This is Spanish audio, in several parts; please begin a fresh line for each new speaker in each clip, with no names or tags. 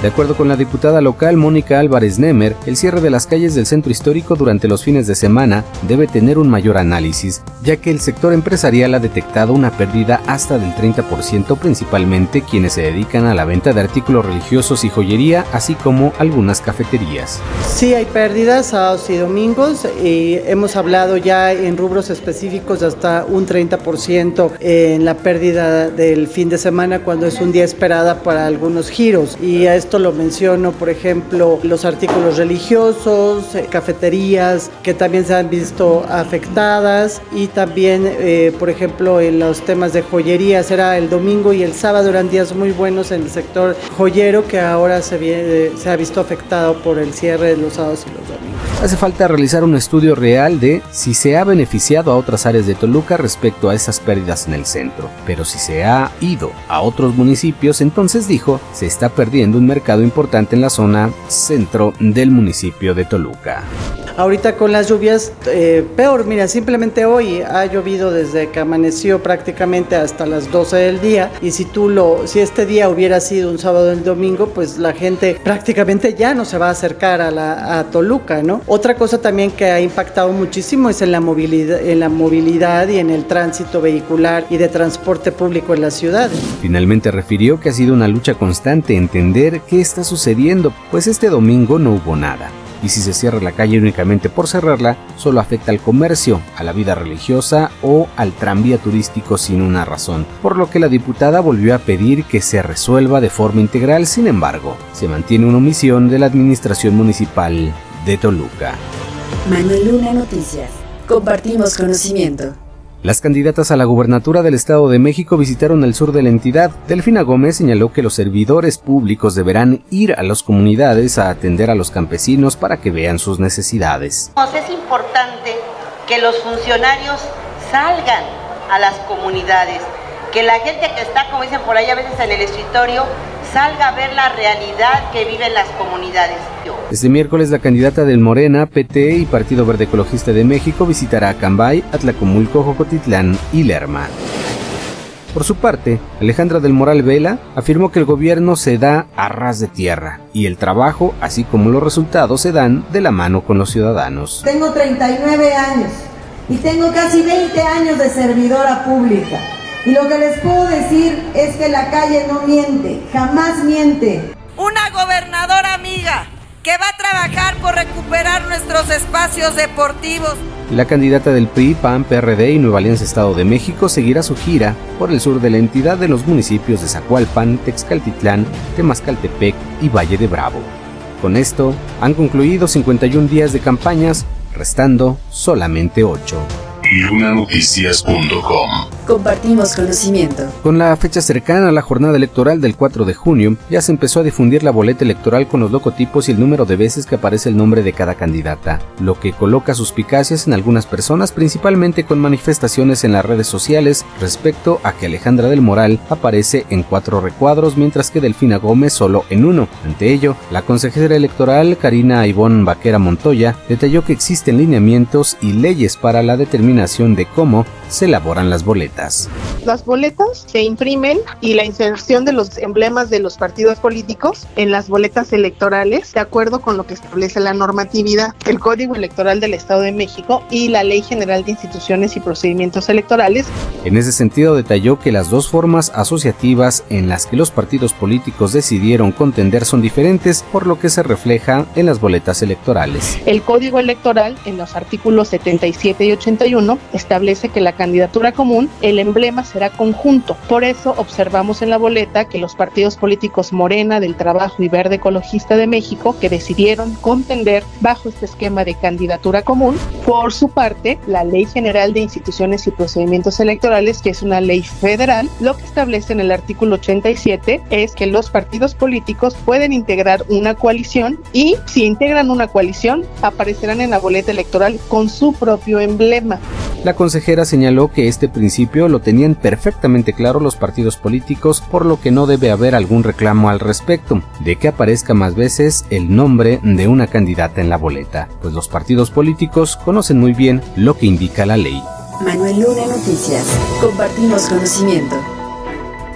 De acuerdo con la diputada local Mónica Álvarez Nemer, el cierre de las calles del centro histórico durante los fines de semana debe tener un mayor análisis, ya que el sector empresarial ha detectado una pérdida hasta del 30%, principalmente quienes se dedican a la venta de artículos religiosos y joyería, así como algunas cafeterías.
Sí hay pérdidas sábados y domingos y hemos hablado ya en rubros específicos hasta un 30% en la pérdida del fin de semana cuando es un día esperada para algunos giros y a esto lo menciono, por ejemplo, los artículos religiosos, eh, cafeterías que también se han visto afectadas y también, eh, por ejemplo, en los temas de joyería, será el domingo y el sábado eran días muy buenos en el sector joyero que ahora se, se ha visto afectado por el cierre de los sábados y los domingos.
Hace falta realizar un estudio real de si se ha beneficiado a otras áreas de Toluca respecto a esas pérdidas en el centro, pero si se ha ido a otros municipios, entonces dijo, se está perdiendo un mercado importante en la zona centro del municipio de Toluca.
Ahorita con las lluvias, eh, peor, mira, simplemente hoy ha llovido desde que amaneció prácticamente hasta las 12 del día y si tú lo, si este día hubiera sido un sábado o el domingo, pues la gente prácticamente ya no se va a acercar a, la, a Toluca, ¿no? Otra cosa también que ha impactado muchísimo es en la movilidad, en la movilidad y en el tránsito vehicular y de transporte público en la ciudad.
Finalmente refirió que ha sido una lucha constante entender qué está sucediendo, pues este domingo no hubo nada. Y si se cierra la calle únicamente por cerrarla, solo afecta al comercio, a la vida religiosa o al tranvía turístico sin una razón, por lo que la diputada volvió a pedir que se resuelva de forma integral, sin embargo, se mantiene una omisión de la administración municipal de Toluca.
Manuel Luna Noticias. Compartimos conocimiento.
Las candidatas a la gubernatura del Estado de México visitaron el sur de la entidad. Delfina Gómez señaló que los servidores públicos deberán ir a las comunidades a atender a los campesinos para que vean sus necesidades.
Es importante que los funcionarios salgan a las comunidades, que la gente que está, como dicen por ahí a veces en el escritorio, salga a ver la realidad que viven las comunidades.
Este miércoles la candidata del Morena, PT y Partido Verde Ecologista de México visitará Cambay, Atlacomulco, Jocotitlán y Lerma. Por su parte, Alejandra del Moral Vela afirmó que el gobierno se da a ras de tierra y el trabajo, así como los resultados, se dan de la mano con los ciudadanos.
Tengo 39 años y tengo casi 20 años de servidora pública. Y lo que les puedo decir es que la calle no miente, jamás miente.
Una gobernadora amiga que va a trabajar por recuperar nuestros espacios deportivos.
La candidata del PRI, PAN, PRD y Nueva Alianza Estado de México seguirá su gira por el sur de la entidad de los municipios de Zacualpan, Texcaltitlán, Temascaltepec y Valle de Bravo. Con esto, han concluido 51 días de campañas, restando solamente 8
lunanoticias.com. Compartimos conocimiento.
Con la fecha cercana a la jornada electoral del 4 de junio, ya se empezó a difundir la boleta electoral con los locotipos y el número de veces que aparece el nombre de cada candidata, lo que coloca suspicacias en algunas personas, principalmente con manifestaciones en las redes sociales respecto a que Alejandra del Moral aparece en cuatro recuadros, mientras que Delfina Gómez solo en uno. Ante ello, la consejera electoral Karina Ivonne Vaquera Montoya detalló que existen lineamientos y leyes para la determinación de cómo se elaboran las boletas.
Las boletas se imprimen y la inserción de los emblemas de los partidos políticos en las boletas electorales, de acuerdo con lo que establece la normatividad, el Código Electoral del Estado de México y la Ley General de Instituciones y Procedimientos Electorales.
En ese sentido, detalló que las dos formas asociativas en las que los partidos políticos decidieron contender son diferentes, por lo que se refleja en las boletas electorales.
El Código Electoral, en los artículos 77 y 81, establece que la candidatura común, el emblema será conjunto. Por eso observamos en la boleta que los partidos políticos Morena, del Trabajo y Verde Ecologista de México, que decidieron contender bajo este esquema de candidatura común, por su parte, la Ley General de Instituciones y Procedimientos Electorales, que es una ley federal, lo que establece en el artículo 87 es que los partidos políticos pueden integrar una coalición y si integran una coalición aparecerán en la boleta electoral con su propio emblema.
La consejera señaló que este principio lo tenían perfectamente claro los partidos políticos, por lo que no debe haber algún reclamo al respecto de que aparezca más veces el nombre de una candidata en la boleta, pues los partidos políticos conocen muy bien lo que indica la ley.
Manuel Luna Noticias. Compartimos conocimiento.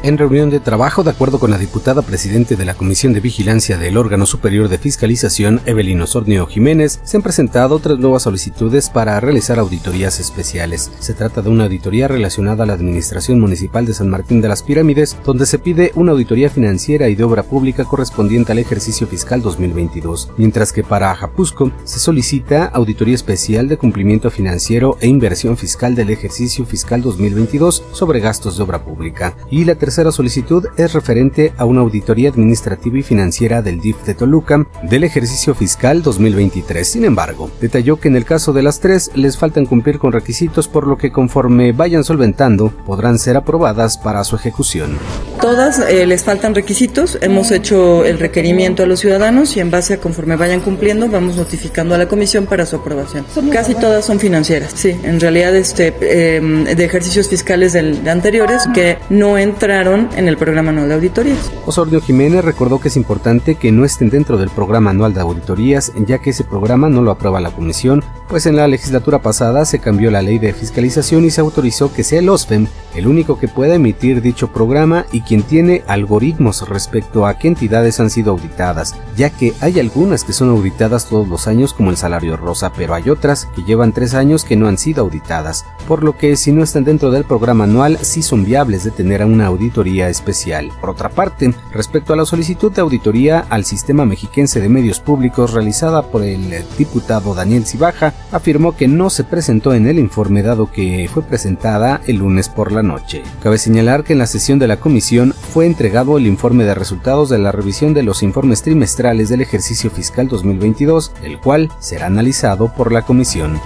En reunión de trabajo, de acuerdo con la diputada presidente de la Comisión de Vigilancia del órgano superior de fiscalización, Evelyn Osornio Jiménez, se han presentado tres nuevas solicitudes para realizar auditorías especiales. Se trata de una auditoría relacionada a la Administración Municipal de San Martín de las Pirámides, donde se pide una auditoría financiera y de obra pública correspondiente al ejercicio fiscal 2022, mientras que para Ajapusco se solicita auditoría especial de cumplimiento financiero e inversión fiscal del ejercicio fiscal 2022 sobre gastos de obra pública. Y la tercera solicitud es referente a una auditoría administrativa y financiera del DIF de Toluca del ejercicio fiscal 2023. Sin embargo, detalló que en el caso de las tres les faltan cumplir con requisitos por lo que conforme vayan solventando podrán ser aprobadas para su ejecución.
Todas eh, les faltan requisitos, hemos hecho el requerimiento a los ciudadanos y en base a conforme vayan cumpliendo vamos notificando a la comisión para su aprobación. Casi todas son financieras, sí, en realidad este, em, de ejercicios fiscales de anteriores que no entran en el programa anual de auditorías.
Osorio Jiménez recordó que es importante que no estén dentro del programa anual de auditorías, ya que ese programa no lo aprueba la comisión, pues en la legislatura pasada se cambió la ley de fiscalización y se autorizó que sea el OSFEM el único que pueda emitir dicho programa y quien tiene algoritmos respecto a qué entidades han sido auditadas, ya que hay algunas que son auditadas todos los años como el salario rosa, pero hay otras que llevan tres años que no han sido auditadas, por lo que si no están dentro del programa anual sí son viables de tener una auditoría especial. Por otra parte, respecto a la solicitud de auditoría al sistema mexiquense de medios públicos realizada por el diputado Daniel Cibaja, afirmó que no se presentó en el informe dado que fue presentada el lunes por la noche. Cabe señalar que en la sesión de la comisión fue entregado el informe de resultados de la revisión de los informes trimestrales del ejercicio fiscal 2022, el cual será analizado por la comisión.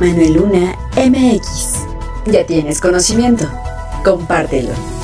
Manuel Luna MX. Ya tienes conocimiento. Compártelo.